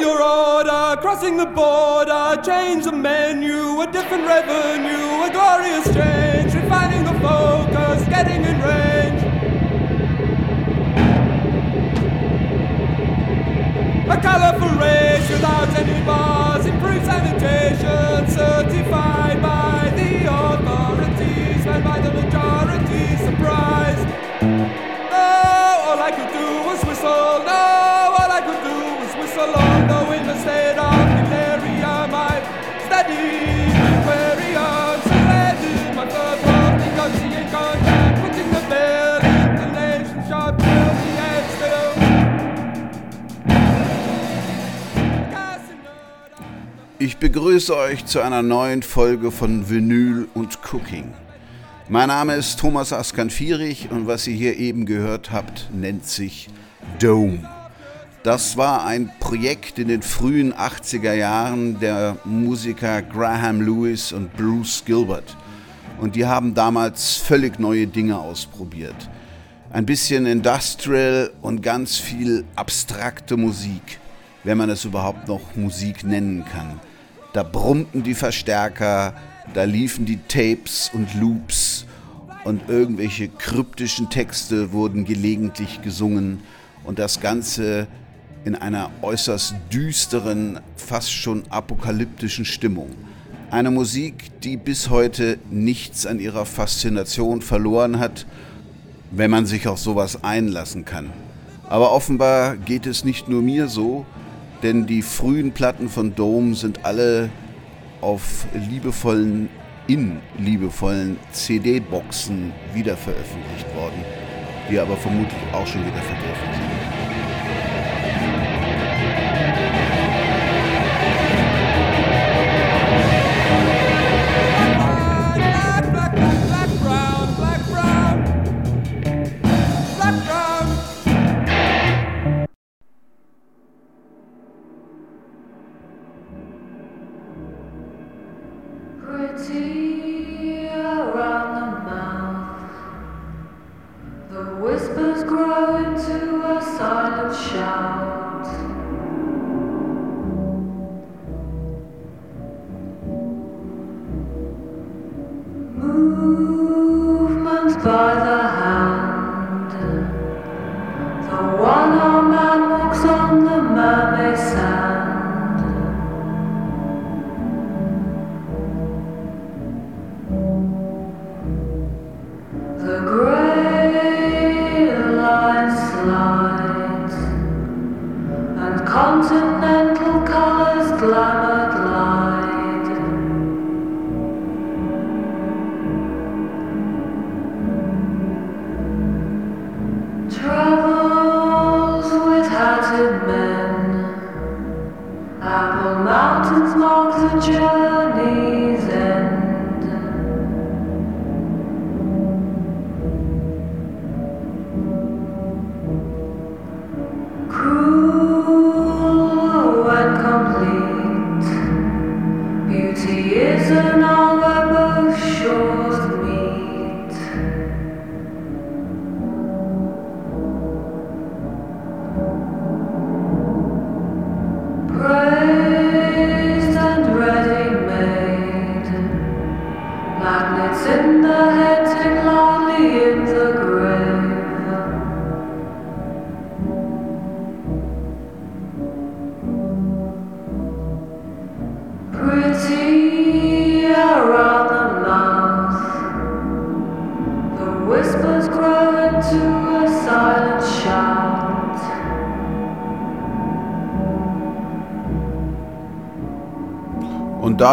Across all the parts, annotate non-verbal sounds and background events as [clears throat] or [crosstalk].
your order, crossing the border, change the menu, a different revenue, a glorious change, refining the focus, getting in range. A colorful race without any bars, improved sanitation, certified by the authorities, and by the majority, surprised. No, all I could do was whistle, no, all I could do was whistle Ich begrüße euch zu einer neuen Folge von Vinyl und Cooking. Mein Name ist Thomas Askan-Fierich und was ihr hier eben gehört habt, nennt sich Dome. Das war ein Projekt in den frühen 80er Jahren der Musiker Graham Lewis und Bruce Gilbert. Und die haben damals völlig neue Dinge ausprobiert. Ein bisschen Industrial und ganz viel abstrakte Musik, wenn man es überhaupt noch Musik nennen kann. Da brummten die Verstärker, da liefen die Tapes und Loops und irgendwelche kryptischen Texte wurden gelegentlich gesungen und das Ganze in einer äußerst düsteren, fast schon apokalyptischen Stimmung. Eine Musik, die bis heute nichts an ihrer Faszination verloren hat, wenn man sich auf sowas einlassen kann. Aber offenbar geht es nicht nur mir so, denn die frühen Platten von Dome sind alle auf liebevollen, in liebevollen CD-Boxen wiederveröffentlicht worden, die aber vermutlich auch schon wieder vergriffen sind. Pretty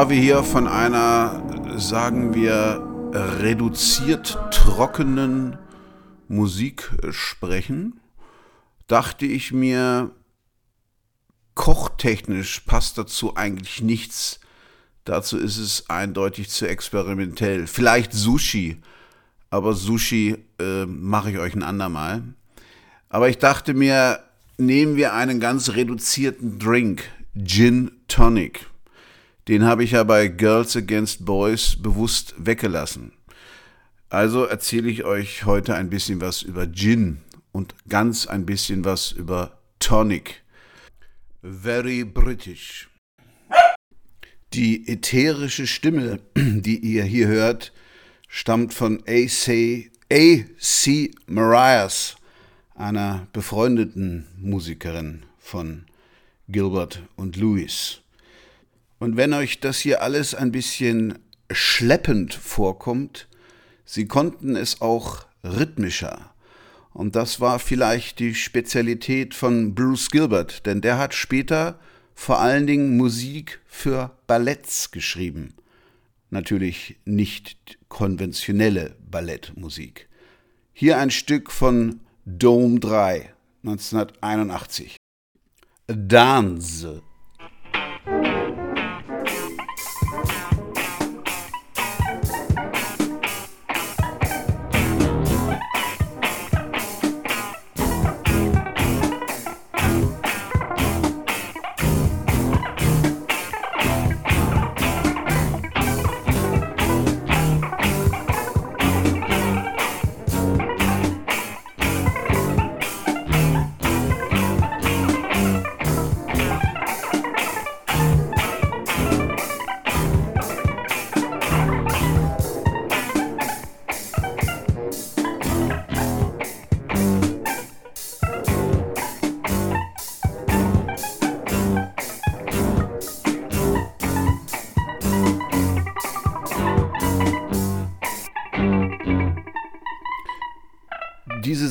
wir hier von einer, sagen wir, reduziert trockenen Musik sprechen, dachte ich mir, kochtechnisch passt dazu eigentlich nichts. Dazu ist es eindeutig zu experimentell. Vielleicht Sushi, aber Sushi äh, mache ich euch ein andermal. Aber ich dachte mir, nehmen wir einen ganz reduzierten Drink, Gin Tonic. Den habe ich ja bei Girls Against Boys bewusst weggelassen. Also erzähle ich euch heute ein bisschen was über Gin und ganz ein bisschen was über Tonic. Very British. Die ätherische Stimme, [clears throat] die ihr hier hört, stammt von A.C. A.C. Marias, einer befreundeten Musikerin von Gilbert und Lewis. Und wenn euch das hier alles ein bisschen schleppend vorkommt, sie konnten es auch rhythmischer. Und das war vielleicht die Spezialität von Bruce Gilbert, denn der hat später vor allen Dingen Musik für Balletts geschrieben. Natürlich nicht konventionelle Ballettmusik. Hier ein Stück von Dome 3, 1981. Dance.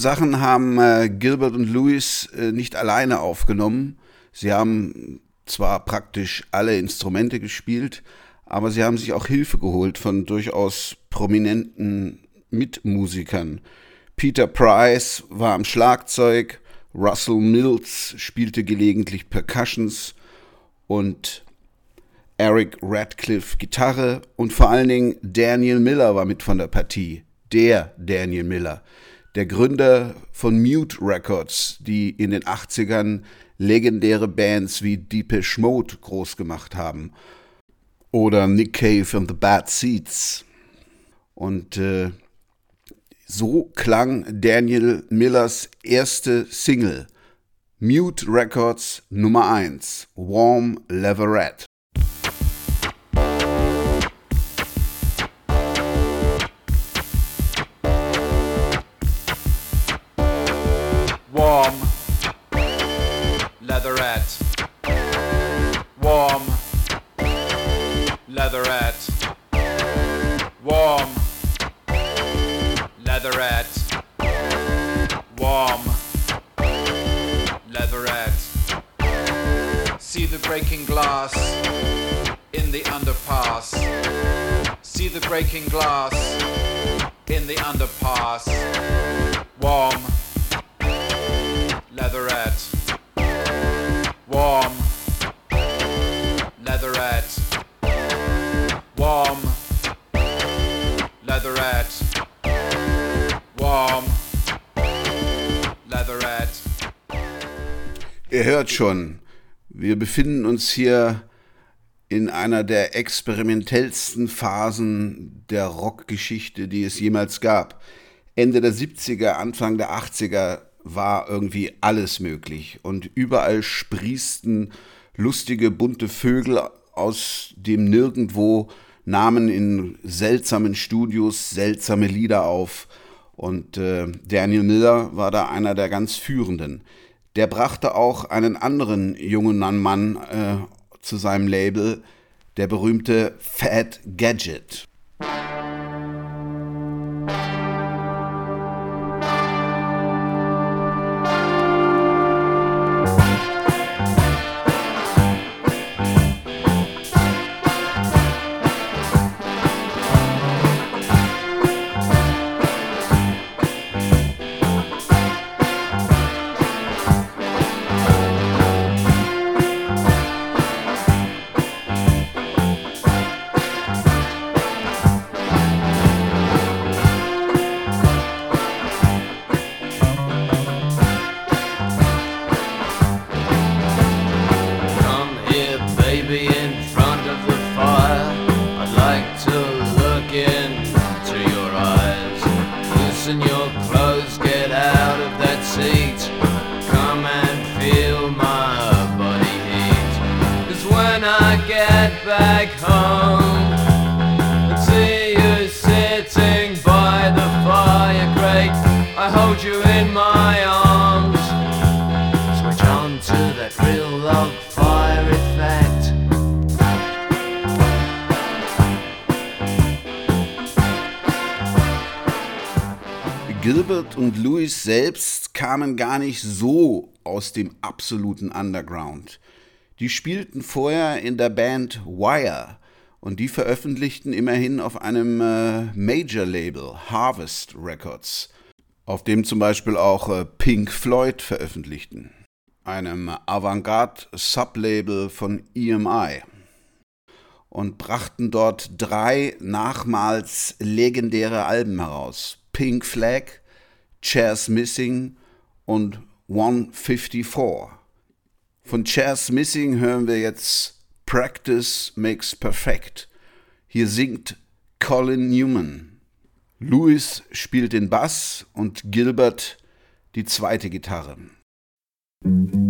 Sachen haben äh, Gilbert und Lewis äh, nicht alleine aufgenommen. Sie haben zwar praktisch alle Instrumente gespielt, aber sie haben sich auch Hilfe geholt von durchaus prominenten Mitmusikern. Peter Price war am Schlagzeug, Russell Mills spielte gelegentlich Percussions und Eric Radcliffe Gitarre und vor allen Dingen Daniel Miller war mit von der Partie. Der Daniel Miller der Gründer von Mute Records, die in den 80ern legendäre Bands wie Deepish Mode groß gemacht haben. Oder Nick Cave and the Bad Seeds. Und äh, so klang Daniel Millers erste Single. Mute Records Nummer 1, Warm Leverett. Breaking glass in the underpass. Warm leatherette. Warm, leatherette. Warm, leatherette. Warm, leatherette. Ihr hört schon, wir befinden uns hier in einer der experimentellsten Phasen der Rockgeschichte, die es jemals gab. Ende der 70er, Anfang der 80er war irgendwie alles möglich und überall sprießten lustige, bunte Vögel aus dem Nirgendwo, nahmen in seltsamen Studios seltsame Lieder auf und äh, Daniel Miller war da einer der ganz führenden. Der brachte auch einen anderen jungen Mann äh, zu seinem Label, der berühmte Fat Gadget. Nicht so aus dem absoluten Underground. Die spielten vorher in der Band Wire und die veröffentlichten immerhin auf einem äh, Major-Label, Harvest Records, auf dem zum Beispiel auch äh, Pink Floyd veröffentlichten, einem Avantgarde-Sublabel von EMI und brachten dort drei nachmals legendäre Alben heraus. Pink Flag, Chairs Missing und 154. Von Chairs Missing hören wir jetzt Practice Makes Perfect. Hier singt Colin Newman. Louis spielt den Bass und Gilbert die zweite Gitarre. Practice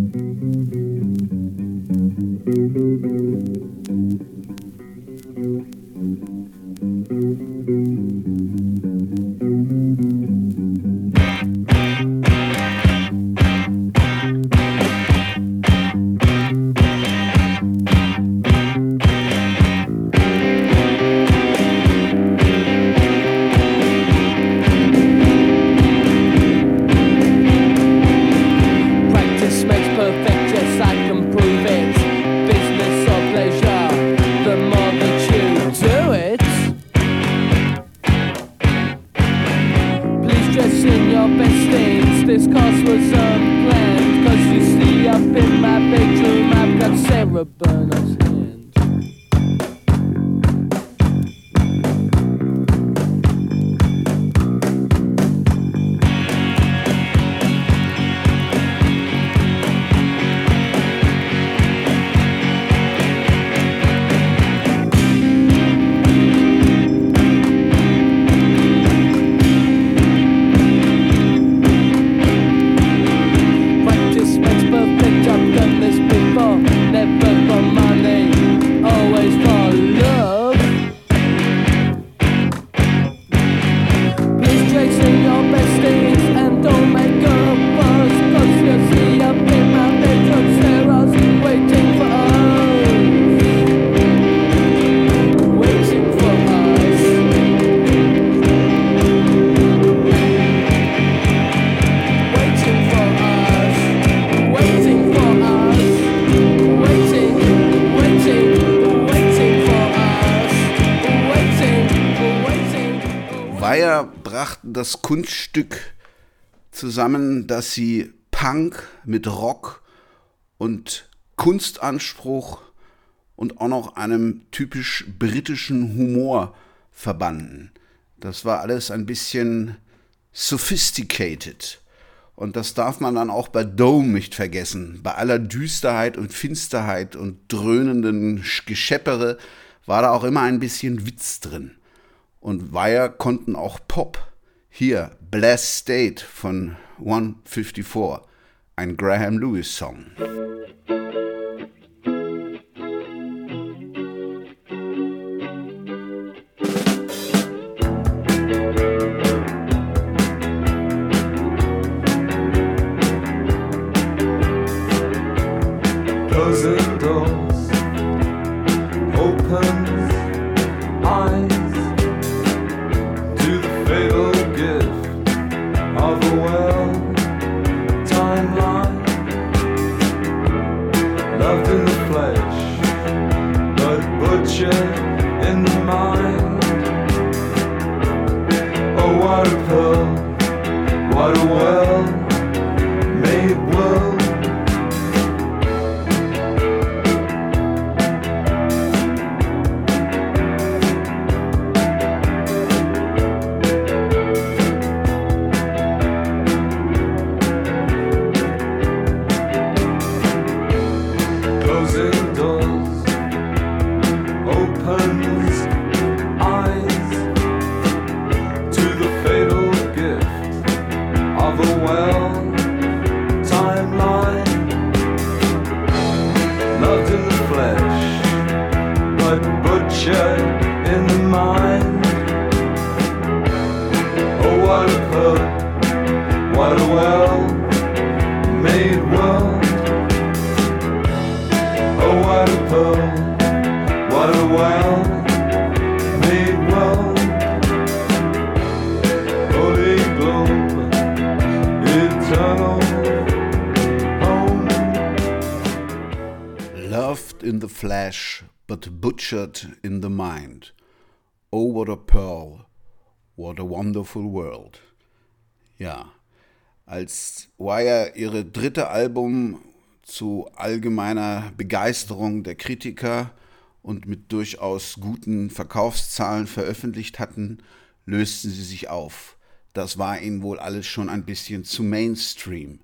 das Kunststück zusammen, dass sie Punk mit Rock und Kunstanspruch und auch noch einem typisch britischen Humor verbanden. Das war alles ein bisschen sophisticated. Und das darf man dann auch bei Dome nicht vergessen. Bei aller Düsterheit und Finsterheit und dröhnenden Sch- Gescheppere war da auch immer ein bisschen Witz drin. Und Wire konnten auch Pop. Hier, Blessed State von 154, ein Graham Lewis Song. Of a well in the mind. Oh, what a pearl, what a wonderful world. Ja, als Wire ihre dritte Album zu allgemeiner Begeisterung der Kritiker und mit durchaus guten Verkaufszahlen veröffentlicht hatten, lösten sie sich auf. Das war ihnen wohl alles schon ein bisschen zu Mainstream.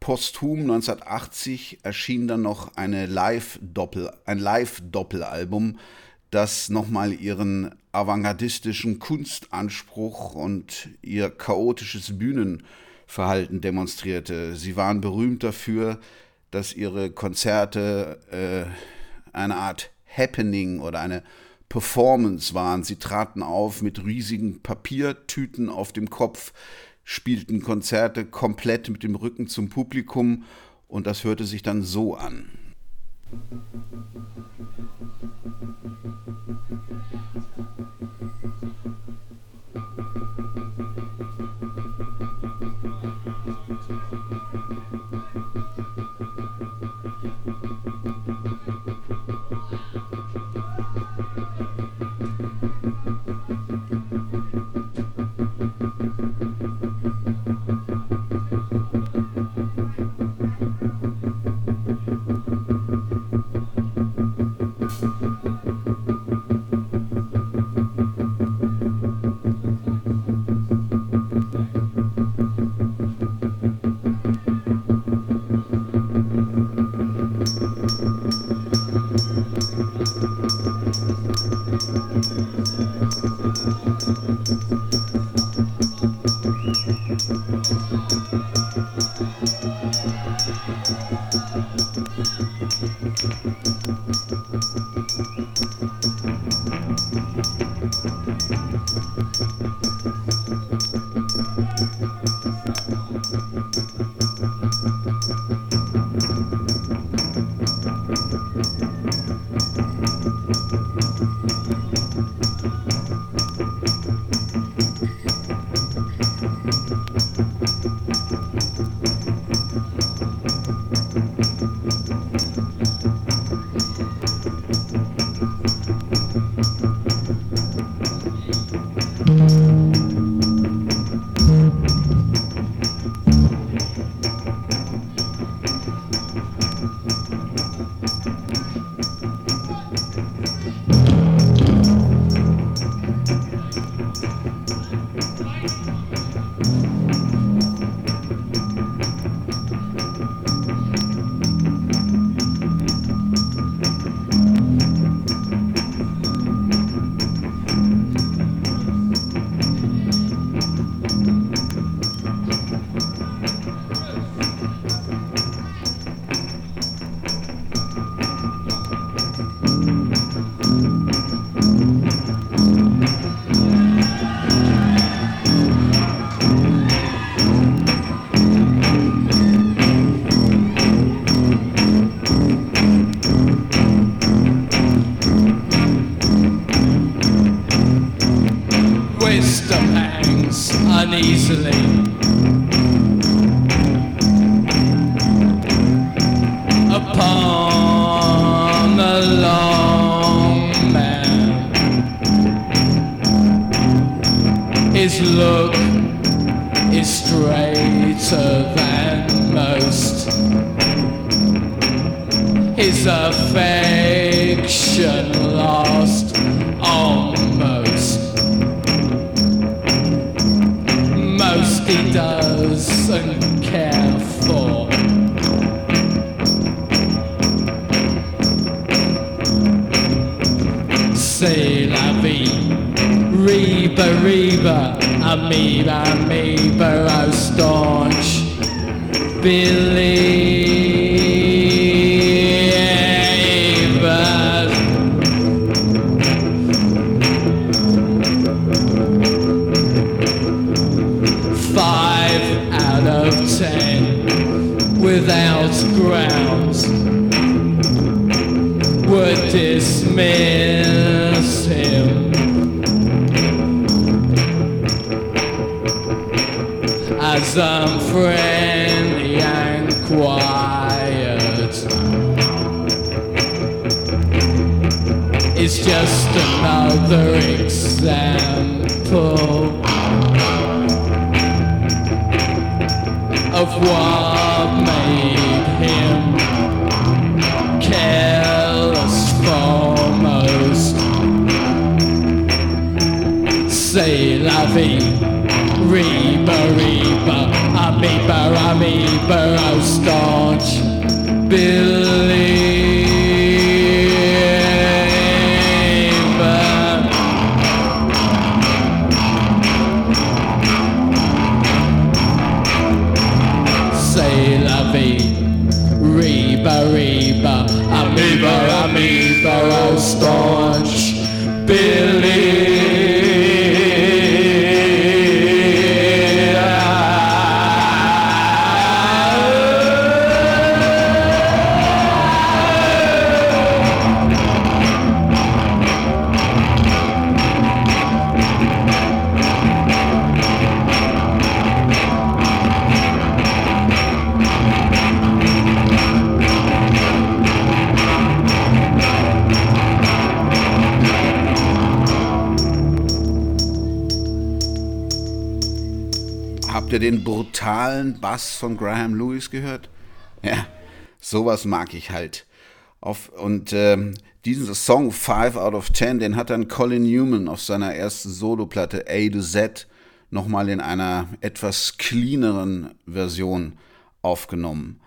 Posthum 1980 erschien dann noch eine Live-Doppel, ein Live-Doppelalbum, das nochmal ihren avantgardistischen Kunstanspruch und ihr chaotisches Bühnenverhalten demonstrierte. Sie waren berühmt dafür, dass ihre Konzerte äh, eine Art Happening oder eine Performance waren. Sie traten auf mit riesigen Papiertüten auf dem Kopf, spielten Konzerte komplett mit dem Rücken zum Publikum und das hörte sich dann so an. Wisdom brutalen Bass von Graham Lewis gehört? Ja, sowas mag ich halt. Auf, und ähm, diesen Song 5 out of 10, den hat dann Colin Newman auf seiner ersten Soloplatte A to Z nochmal in einer etwas cleaneren Version aufgenommen.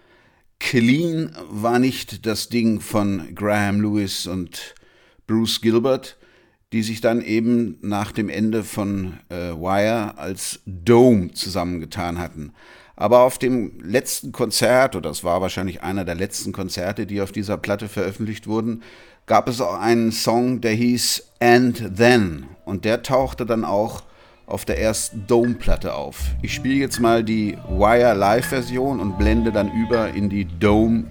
Clean war nicht das Ding von Graham Lewis und Bruce Gilbert, die sich dann eben nach dem Ende von äh, Wire als Dome zusammengetan hatten. Aber auf dem letzten Konzert, oder das war wahrscheinlich einer der letzten Konzerte, die auf dieser Platte veröffentlicht wurden, gab es auch einen Song, der hieß And Then. Und der tauchte dann auch auf der ersten Dome-Platte auf. Ich spiele jetzt mal die Wire Live-Version und blende dann über in die Dome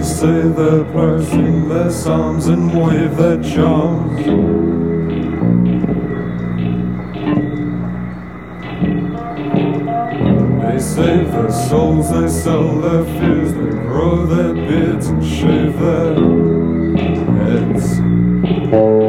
say their prayers, sing their psalms, and wave their charms. They save their souls, they sell their fears, they grow their beards and shave their heads.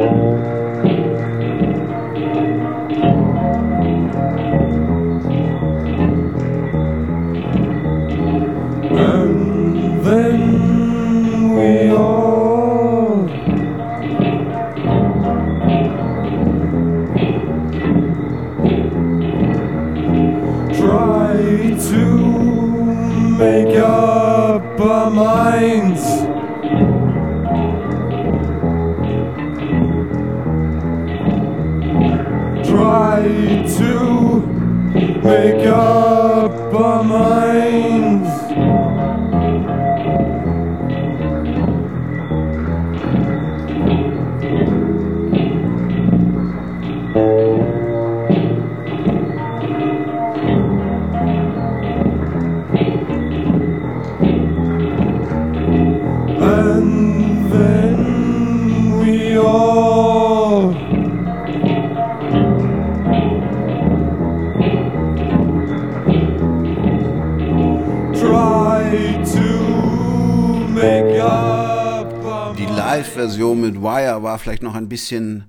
Bisschen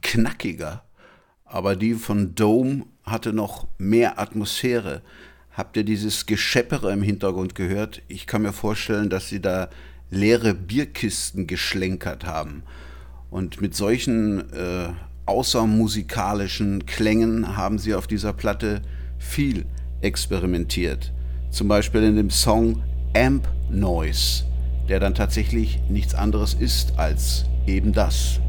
knackiger, aber die von Dome hatte noch mehr Atmosphäre. Habt ihr dieses Gescheppere im Hintergrund gehört? Ich kann mir vorstellen, dass sie da leere Bierkisten geschlenkert haben. Und mit solchen äh, außermusikalischen Klängen haben sie auf dieser Platte viel experimentiert. Zum Beispiel in dem Song Amp Noise, der dann tatsächlich nichts anderes ist als eben das.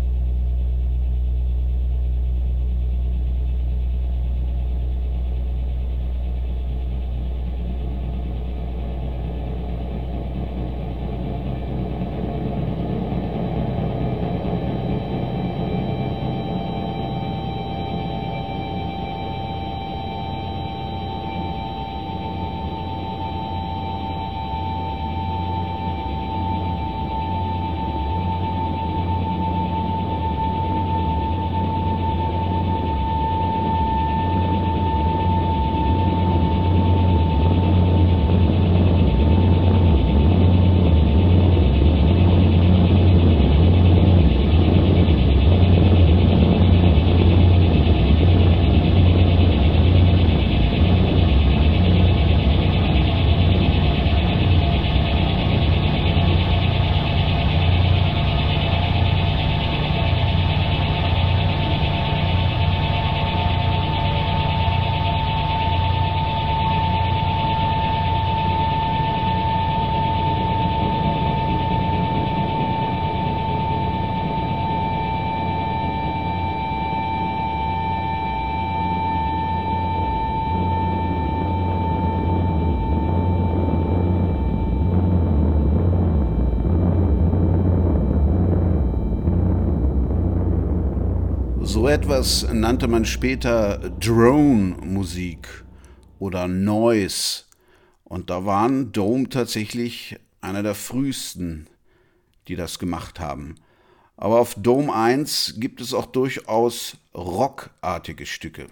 So etwas nannte man später Drone-Musik oder Noise. Und da waren Dome tatsächlich einer der frühesten, die das gemacht haben. Aber auf Dome 1 gibt es auch durchaus rockartige Stücke.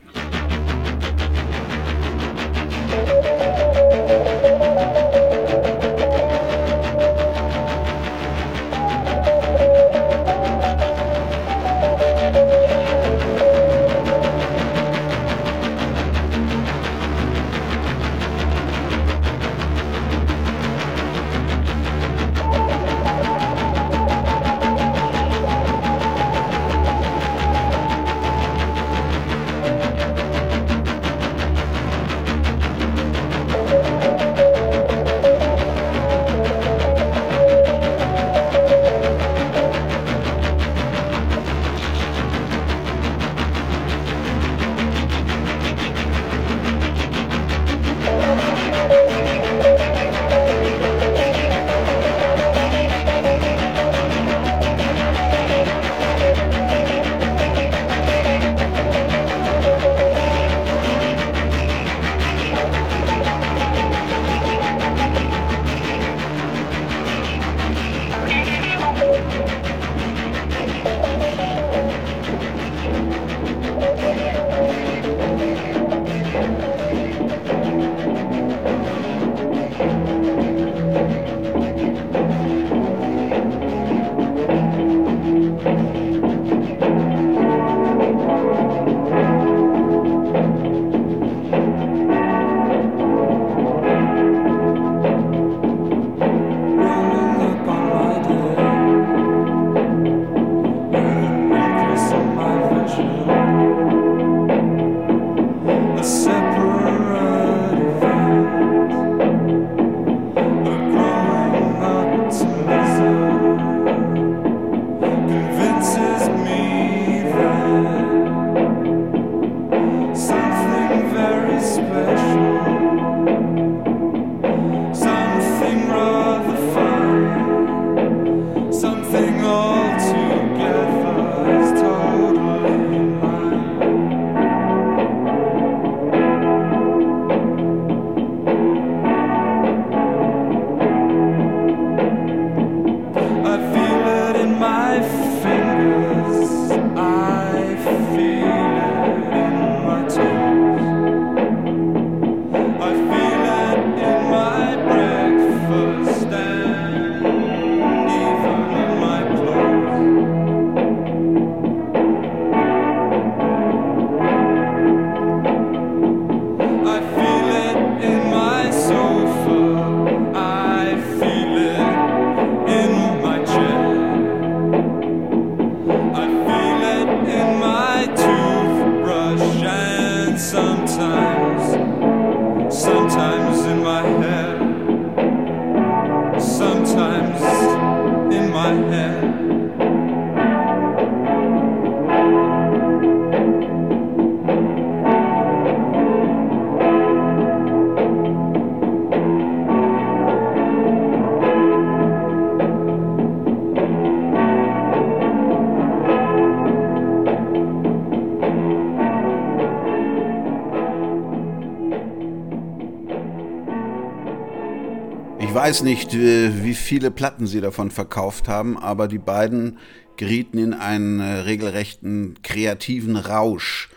Weiß nicht, äh, wie viele Platten sie davon verkauft haben, aber die beiden gerieten in einen äh, regelrechten kreativen Rausch.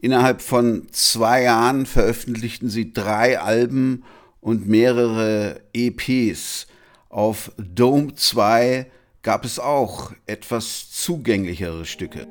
Innerhalb von zwei Jahren veröffentlichten sie drei Alben und mehrere EPs. Auf Dome 2 gab es auch etwas zugänglichere Stücke.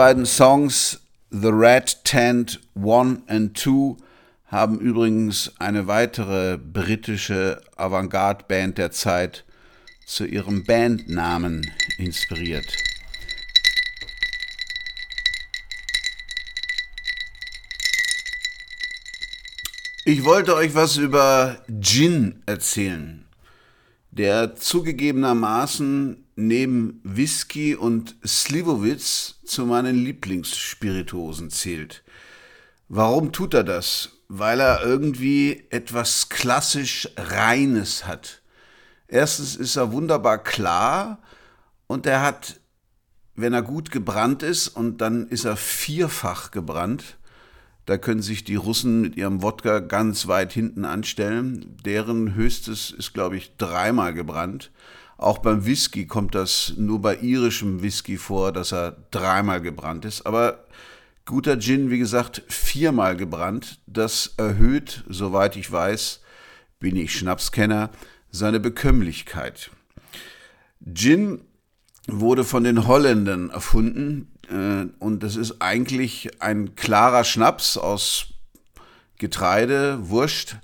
Beiden Songs, The Red Tent 1 and 2, haben übrigens eine weitere britische Avantgarde-Band der Zeit zu ihrem Bandnamen inspiriert. Ich wollte euch was über Gin erzählen, der zugegebenermaßen neben Whisky und Slivovitz zu meinen Lieblingsspirituosen zählt. Warum tut er das? Weil er irgendwie etwas klassisch Reines hat. Erstens ist er wunderbar klar und er hat, wenn er gut gebrannt ist, und dann ist er vierfach gebrannt, da können sich die Russen mit ihrem Wodka ganz weit hinten anstellen. Deren höchstes ist, glaube ich, dreimal gebrannt. Auch beim Whisky kommt das nur bei irischem Whisky vor, dass er dreimal gebrannt ist. Aber guter Gin, wie gesagt, viermal gebrannt. Das erhöht, soweit ich weiß, bin ich Schnapskenner, seine Bekömmlichkeit. Gin wurde von den Holländern erfunden und das ist eigentlich ein klarer Schnaps aus Getreide, Wurst,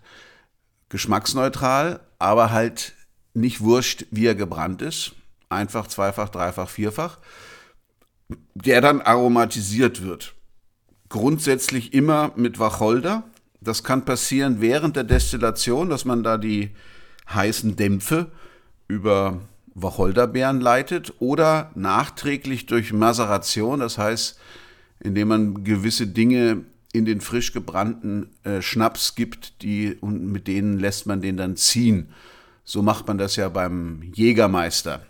geschmacksneutral, aber halt nicht Wurst, wie er gebrannt ist. Einfach, zweifach, dreifach, vierfach. Der dann aromatisiert wird. Grundsätzlich immer mit Wacholder. Das kann passieren während der Destillation, dass man da die heißen Dämpfe über Wacholderbeeren leitet oder nachträglich durch Maceration, das heißt, indem man gewisse Dinge in den frisch gebrannten äh, Schnaps gibt, die und mit denen lässt man den dann ziehen. So macht man das ja beim Jägermeister,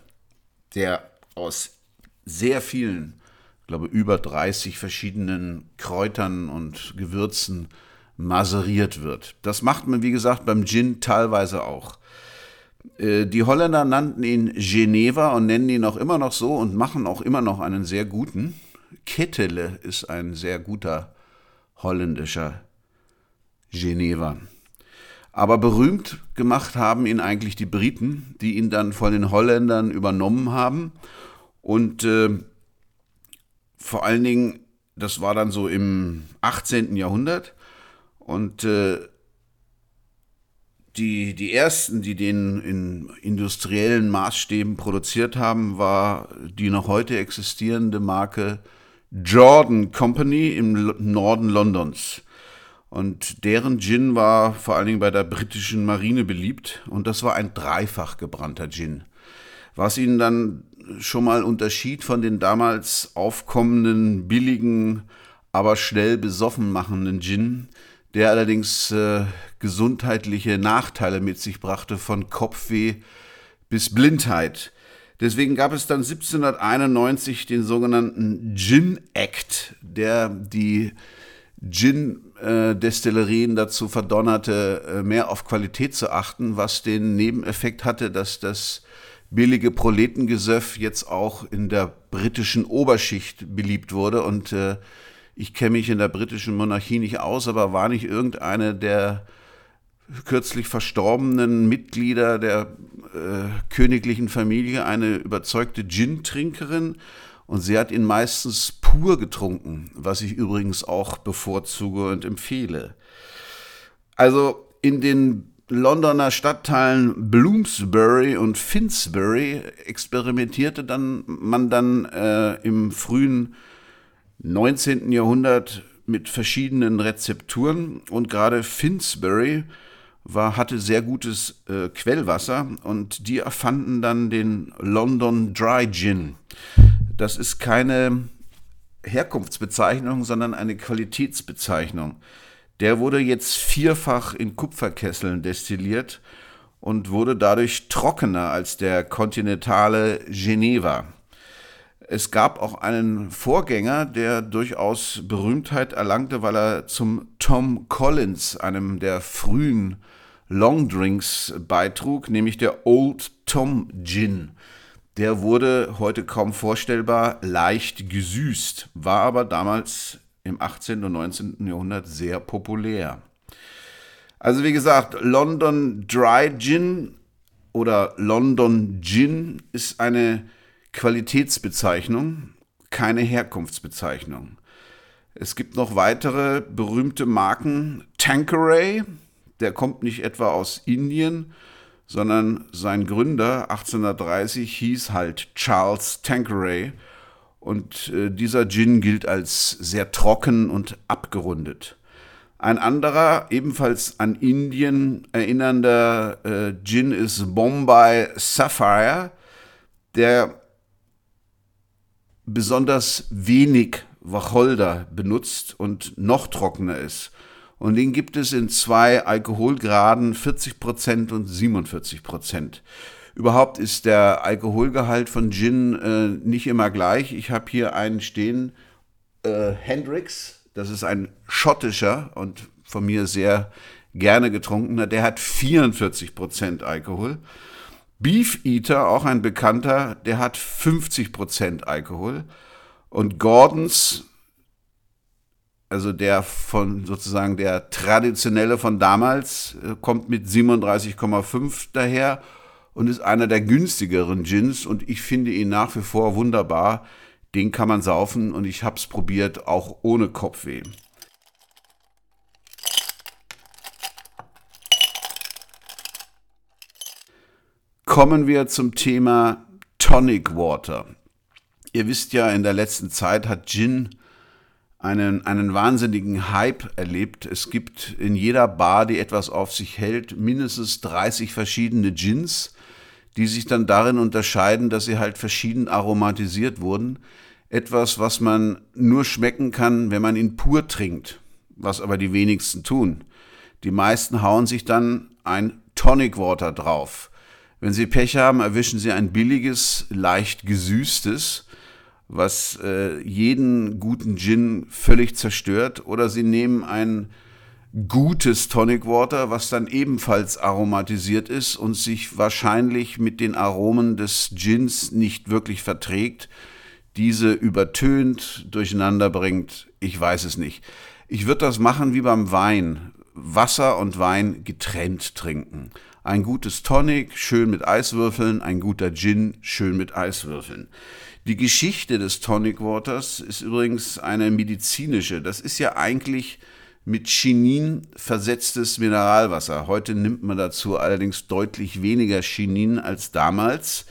der aus sehr vielen, ich glaube über 30 verschiedenen Kräutern und Gewürzen maseriert wird. Das macht man, wie gesagt, beim Gin teilweise auch. Äh, Die Holländer nannten ihn Geneva und nennen ihn auch immer noch so und machen auch immer noch einen sehr guten. Kettele ist ein sehr guter holländischer Geneva. Aber berühmt gemacht haben ihn eigentlich die Briten, die ihn dann von den Holländern übernommen haben. Und äh, vor allen Dingen, das war dann so im 18. Jahrhundert. Und äh, die, die ersten, die den in industriellen Maßstäben produziert haben, war die noch heute existierende Marke Jordan Company im Norden Londons. Und deren Gin war vor allen Dingen bei der britischen Marine beliebt und das war ein dreifach gebrannter Gin. Was ihn dann schon mal unterschied von den damals aufkommenden, billigen, aber schnell besoffen machenden Gin, der allerdings äh, gesundheitliche Nachteile mit sich brachte, von Kopfweh bis Blindheit. Deswegen gab es dann 1791 den sogenannten Gin Act, der die Gin-Destillerien dazu verdonnerte, äh, mehr auf Qualität zu achten, was den Nebeneffekt hatte, dass das billige Proletengesöff jetzt auch in der britischen Oberschicht beliebt wurde. Und äh, ich kenne mich in der britischen Monarchie nicht aus, aber war nicht irgendeine der kürzlich verstorbenen Mitglieder der äh, königlichen Familie eine überzeugte Gin-Trinkerin und sie hat ihn meistens pur getrunken, was ich übrigens auch bevorzuge und empfehle. Also in den Londoner Stadtteilen Bloomsbury und Finsbury experimentierte dann, man dann äh, im frühen 19. Jahrhundert mit verschiedenen Rezepturen und gerade Finsbury war, hatte sehr gutes äh, Quellwasser und die erfanden dann den London Dry Gin. Das ist keine Herkunftsbezeichnung, sondern eine Qualitätsbezeichnung. Der wurde jetzt vierfach in Kupferkesseln destilliert und wurde dadurch trockener als der kontinentale Geneva. Es gab auch einen Vorgänger, der durchaus Berühmtheit erlangte, weil er zum Tom Collins, einem der frühen Longdrinks, beitrug, nämlich der Old Tom Gin. Der wurde heute kaum vorstellbar leicht gesüßt, war aber damals im 18. und 19. Jahrhundert sehr populär. Also wie gesagt, London Dry Gin oder London Gin ist eine Qualitätsbezeichnung, keine Herkunftsbezeichnung. Es gibt noch weitere berühmte Marken. Tanqueray, der kommt nicht etwa aus Indien, sondern sein Gründer 1830 hieß halt Charles Tanqueray und äh, dieser Gin gilt als sehr trocken und abgerundet. Ein anderer, ebenfalls an Indien erinnernder äh, Gin ist Bombay Sapphire, der besonders wenig Wacholder benutzt und noch trockener ist. Und den gibt es in zwei Alkoholgraden, 40% und 47%. Überhaupt ist der Alkoholgehalt von Gin äh, nicht immer gleich. Ich habe hier einen stehen, äh, Hendrix, das ist ein schottischer und von mir sehr gerne getrunkener, der hat 44% Alkohol. Beef Eater, auch ein bekannter, der hat 50% Alkohol. Und Gordons, also der von sozusagen der traditionelle von damals, äh, kommt mit 37,5 daher und ist einer der günstigeren Gins und ich finde ihn nach wie vor wunderbar. Den kann man saufen und ich habe es probiert, auch ohne Kopfweh. Kommen wir zum Thema Tonic Water. Ihr wisst ja, in der letzten Zeit hat Gin einen, einen wahnsinnigen Hype erlebt. Es gibt in jeder Bar, die etwas auf sich hält, mindestens 30 verschiedene Gins die sich dann darin unterscheiden, dass sie halt verschieden aromatisiert wurden. Etwas, was man nur schmecken kann, wenn man ihn pur trinkt, was aber die wenigsten tun. Die meisten hauen sich dann ein Tonic Water drauf. Wenn sie Pech haben, erwischen sie ein billiges, leicht gesüßtes, was äh, jeden guten Gin völlig zerstört, oder sie nehmen ein gutes Tonic Water, was dann ebenfalls aromatisiert ist und sich wahrscheinlich mit den Aromen des Gins nicht wirklich verträgt, diese übertönt, durcheinander bringt, ich weiß es nicht. Ich würde das machen wie beim Wein. Wasser und Wein getrennt trinken. Ein gutes Tonic, schön mit Eiswürfeln, ein guter Gin, schön mit Eiswürfeln. Die Geschichte des Tonic Waters ist übrigens eine medizinische. Das ist ja eigentlich mit Chinin versetztes Mineralwasser. Heute nimmt man dazu allerdings deutlich weniger Chinin als damals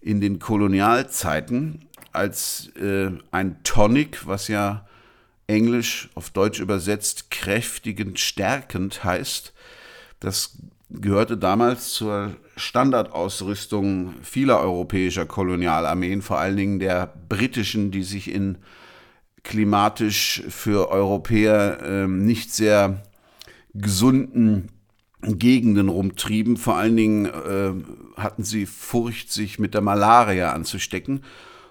in den Kolonialzeiten, als äh, ein Tonic, was ja englisch auf Deutsch übersetzt kräftigend, stärkend heißt. Das gehörte damals zur Standardausrüstung vieler europäischer Kolonialarmeen, vor allen Dingen der britischen, die sich in klimatisch für Europäer ähm, nicht sehr gesunden Gegenden rumtrieben. Vor allen Dingen äh, hatten sie Furcht, sich mit der Malaria anzustecken.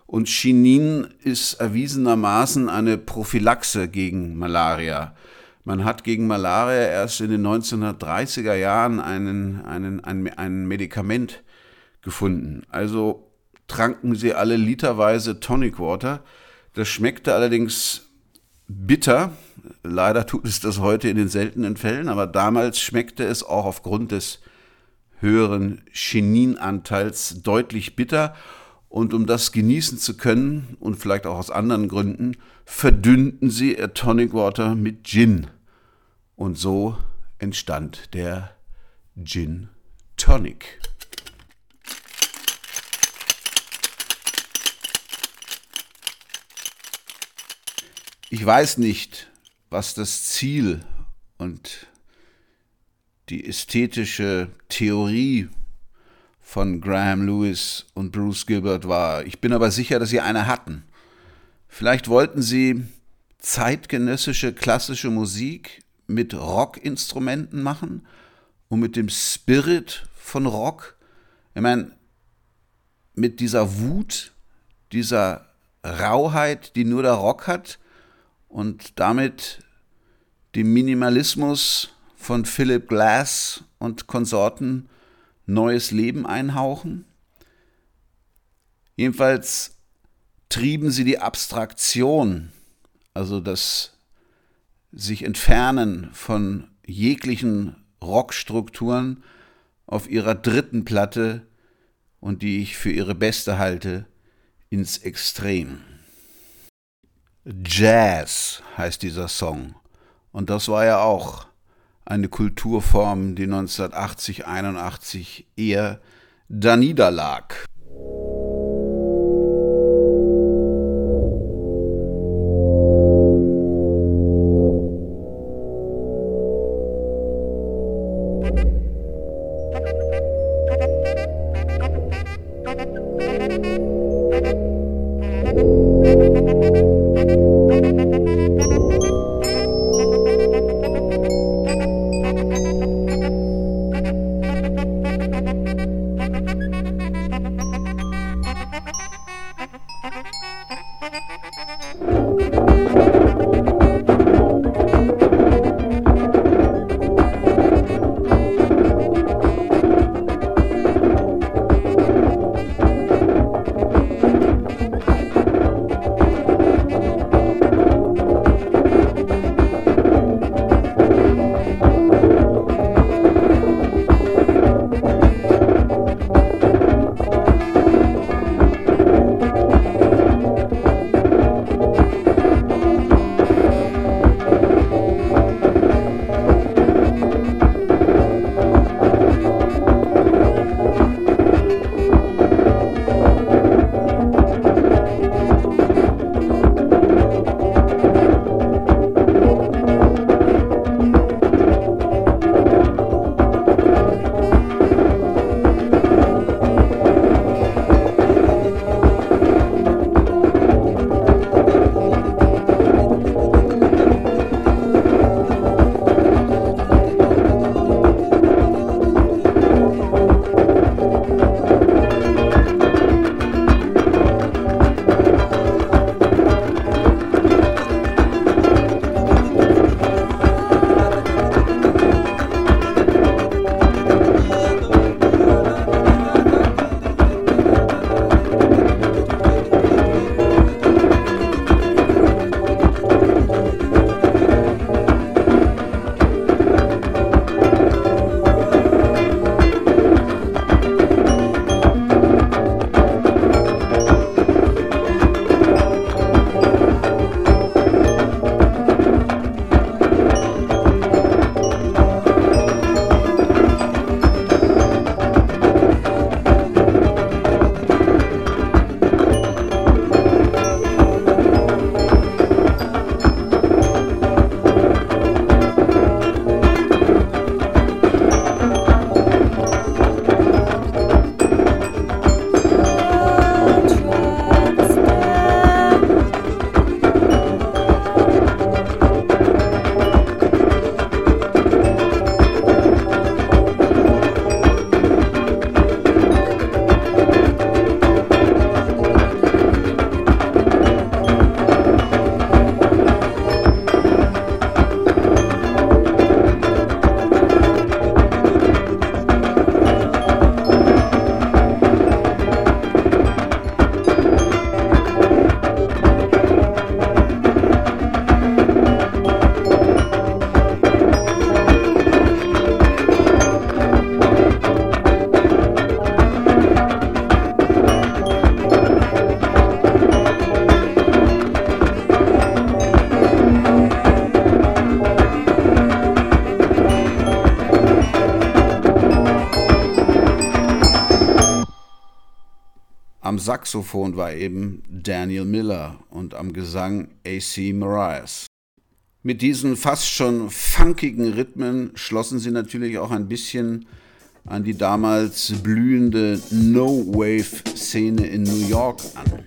Und Chinin ist erwiesenermaßen eine Prophylaxe gegen Malaria. Man hat gegen Malaria erst in den 1930er Jahren einen, einen, ein, ein Medikament gefunden. Also tranken sie alle literweise Tonic Water. Das schmeckte allerdings bitter. Leider tut es das heute in den seltenen Fällen, aber damals schmeckte es auch aufgrund des höheren Chininanteils deutlich bitter. Und um das genießen zu können und vielleicht auch aus anderen Gründen, verdünnten sie ihr Tonic Water mit Gin. Und so entstand der Gin Tonic. Ich weiß nicht, was das Ziel und die ästhetische Theorie von Graham Lewis und Bruce Gilbert war. Ich bin aber sicher, dass sie eine hatten. Vielleicht wollten sie zeitgenössische klassische Musik mit Rockinstrumenten machen und mit dem Spirit von Rock. Ich meine, mit dieser Wut, dieser Rauheit, die nur der Rock hat und damit dem Minimalismus von Philip Glass und Konsorten neues Leben einhauchen? Jedenfalls trieben sie die Abstraktion, also das sich entfernen von jeglichen Rockstrukturen auf ihrer dritten Platte und die ich für ihre beste halte, ins Extrem. Jazz heißt dieser Song. Und das war ja auch eine Kulturform, die 1980, 81 eher daniederlag. Saxophon war eben Daniel Miller und am Gesang AC Marias. Mit diesen fast schon funkigen Rhythmen schlossen sie natürlich auch ein bisschen an die damals blühende No-Wave-Szene in New York an.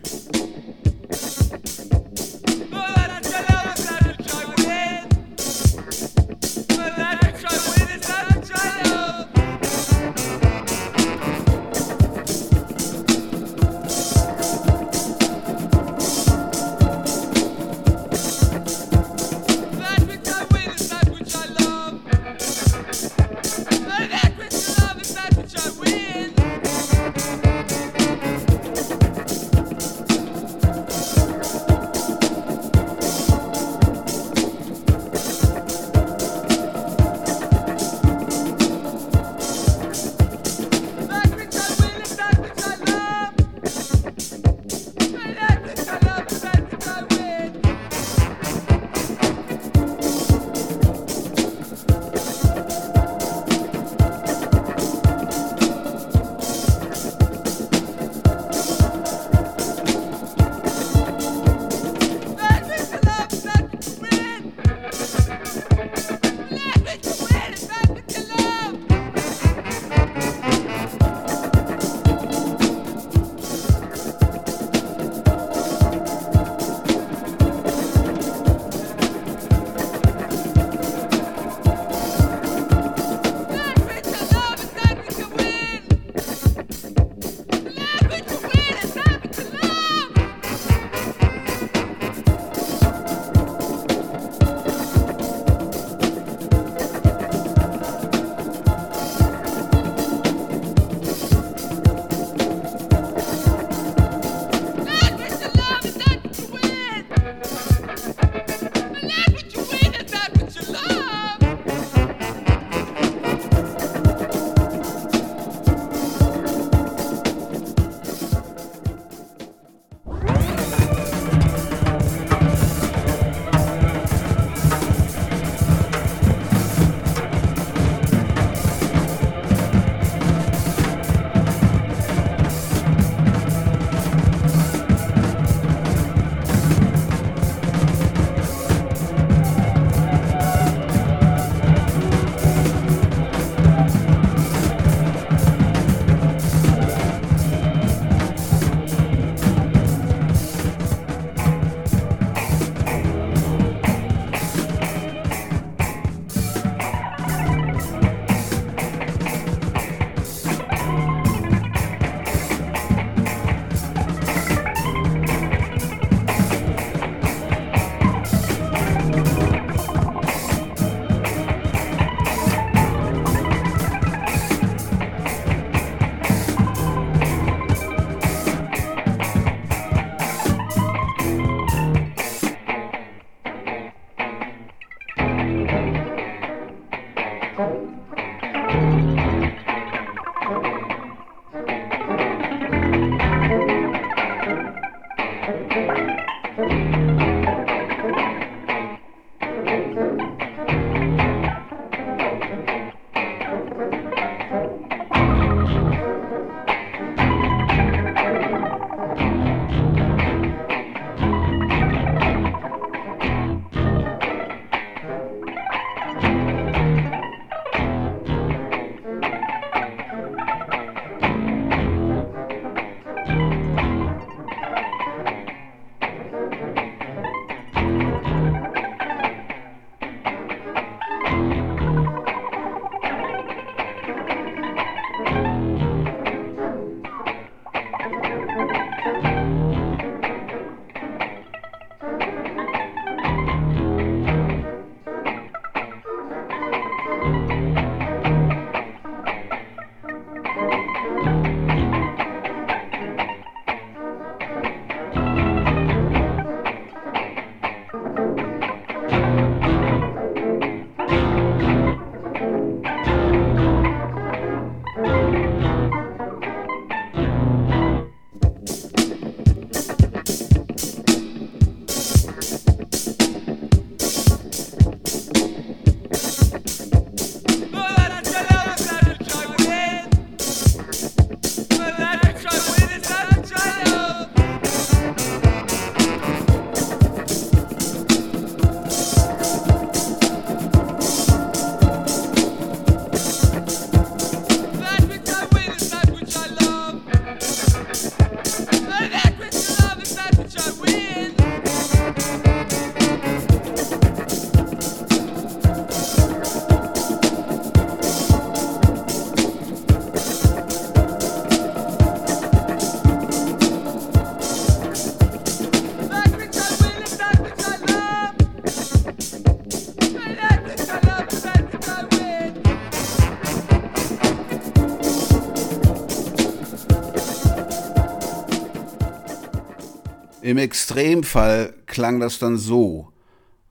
Im Extremfall klang das dann so.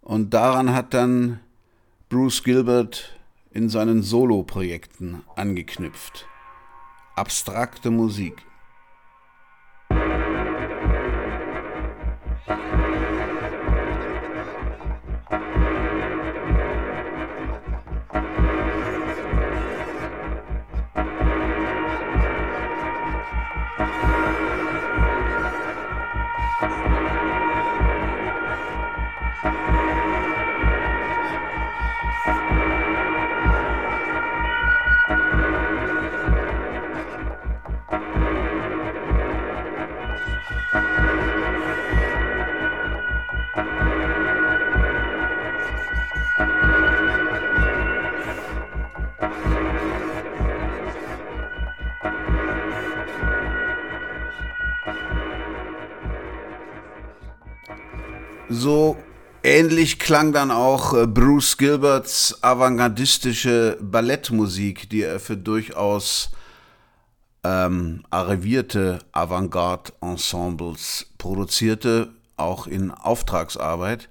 Und daran hat dann Bruce Gilbert in seinen Soloprojekten angeknüpft. Abstrakte Musik. Klang dann auch äh, Bruce Gilberts avantgardistische Ballettmusik, die er für durchaus ähm, arrivierte Avantgarde-Ensembles produzierte, auch in Auftragsarbeit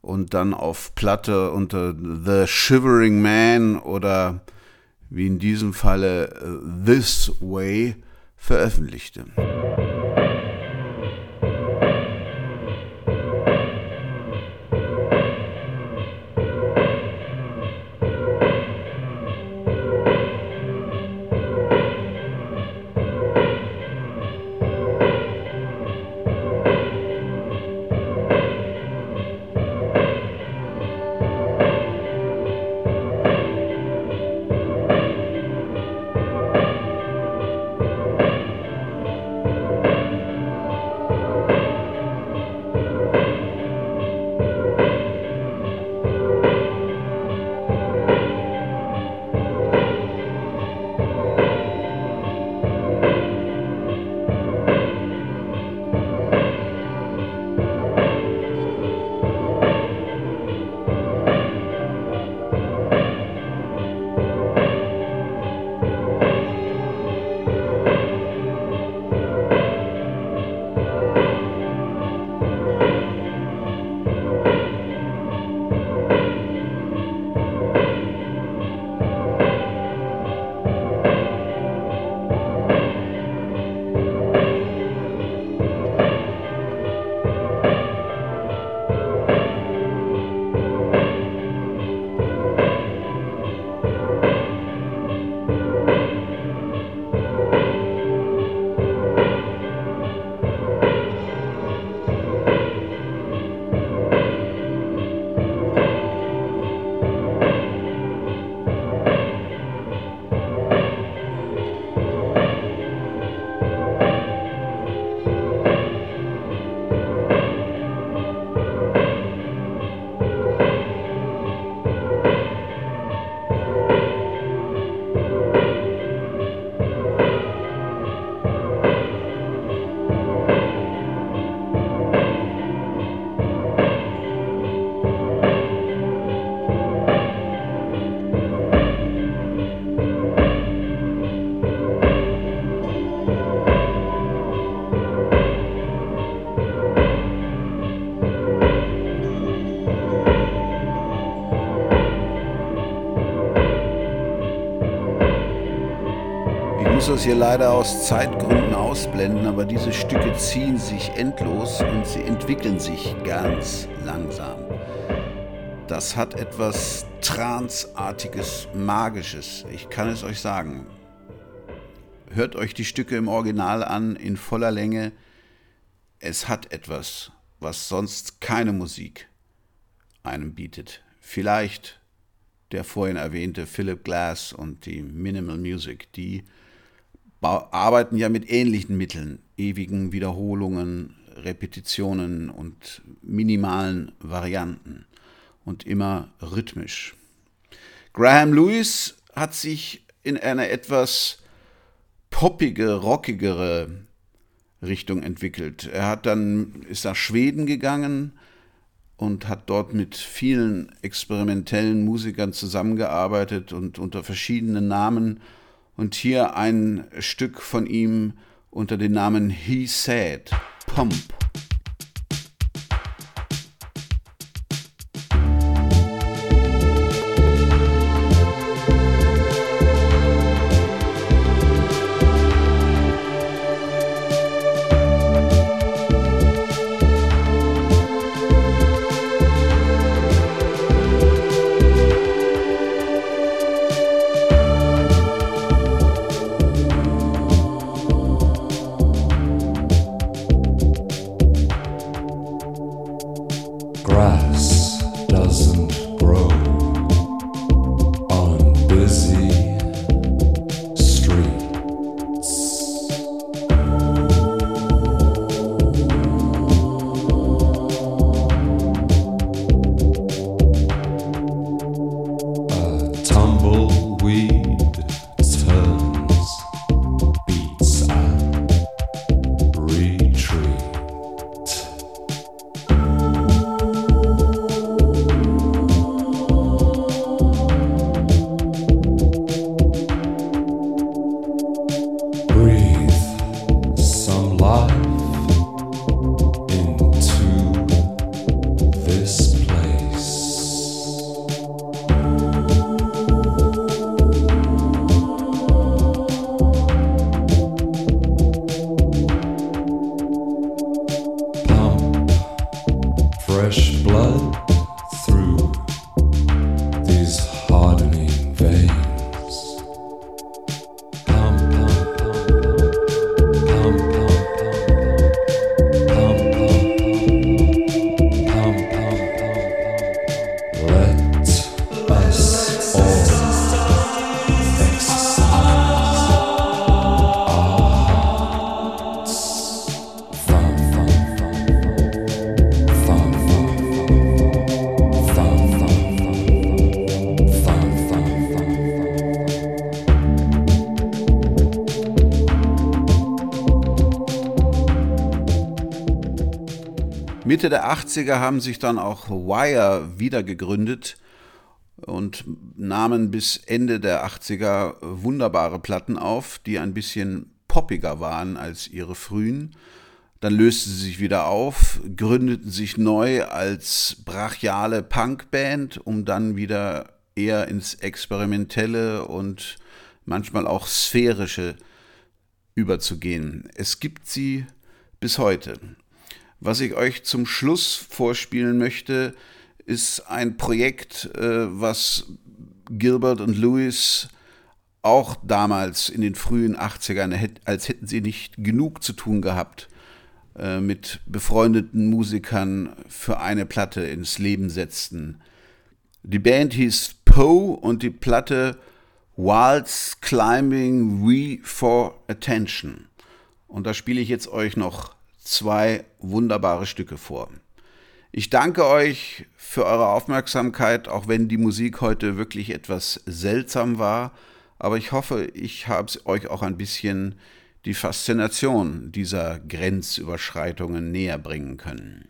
und dann auf Platte unter The Shivering Man oder wie in diesem Falle äh, This Way veröffentlichte. Das hier leider aus Zeitgründen ausblenden, aber diese Stücke ziehen sich endlos und sie entwickeln sich ganz langsam. Das hat etwas Transartiges, Magisches. Ich kann es euch sagen. Hört euch die Stücke im Original an, in voller Länge. Es hat etwas, was sonst keine Musik einem bietet. Vielleicht der vorhin erwähnte Philip Glass und die Minimal Music, die arbeiten ja mit ähnlichen Mitteln, ewigen Wiederholungen, Repetitionen und minimalen Varianten und immer rhythmisch. Graham Lewis hat sich in eine etwas poppige, rockigere Richtung entwickelt. Er hat dann ist nach Schweden gegangen und hat dort mit vielen experimentellen Musikern zusammengearbeitet und unter verschiedenen Namen und hier ein Stück von ihm unter dem Namen He Said, Pump. Mitte der 80er haben sich dann auch Wire wieder gegründet und nahmen bis Ende der 80er wunderbare Platten auf, die ein bisschen poppiger waren als ihre frühen. Dann löste sie sich wieder auf, gründeten sich neu als brachiale Punkband, um dann wieder eher ins Experimentelle und manchmal auch sphärische überzugehen. Es gibt sie bis heute. Was ich euch zum Schluss vorspielen möchte, ist ein Projekt, äh, was Gilbert und Lewis auch damals in den frühen 80ern, als hätten sie nicht genug zu tun gehabt, äh, mit befreundeten Musikern für eine Platte ins Leben setzten. Die Band hieß Poe und die Platte Waltz Climbing We for Attention. Und da spiele ich jetzt euch noch zwei wunderbare Stücke vor. Ich danke euch für eure Aufmerksamkeit, auch wenn die Musik heute wirklich etwas seltsam war. Aber ich hoffe, ich habe euch auch ein bisschen die Faszination dieser Grenzüberschreitungen näher bringen können.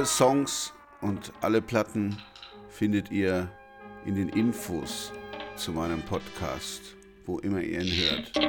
Alle Songs und alle Platten findet ihr in den Infos zu meinem Podcast, wo immer ihr ihn hört.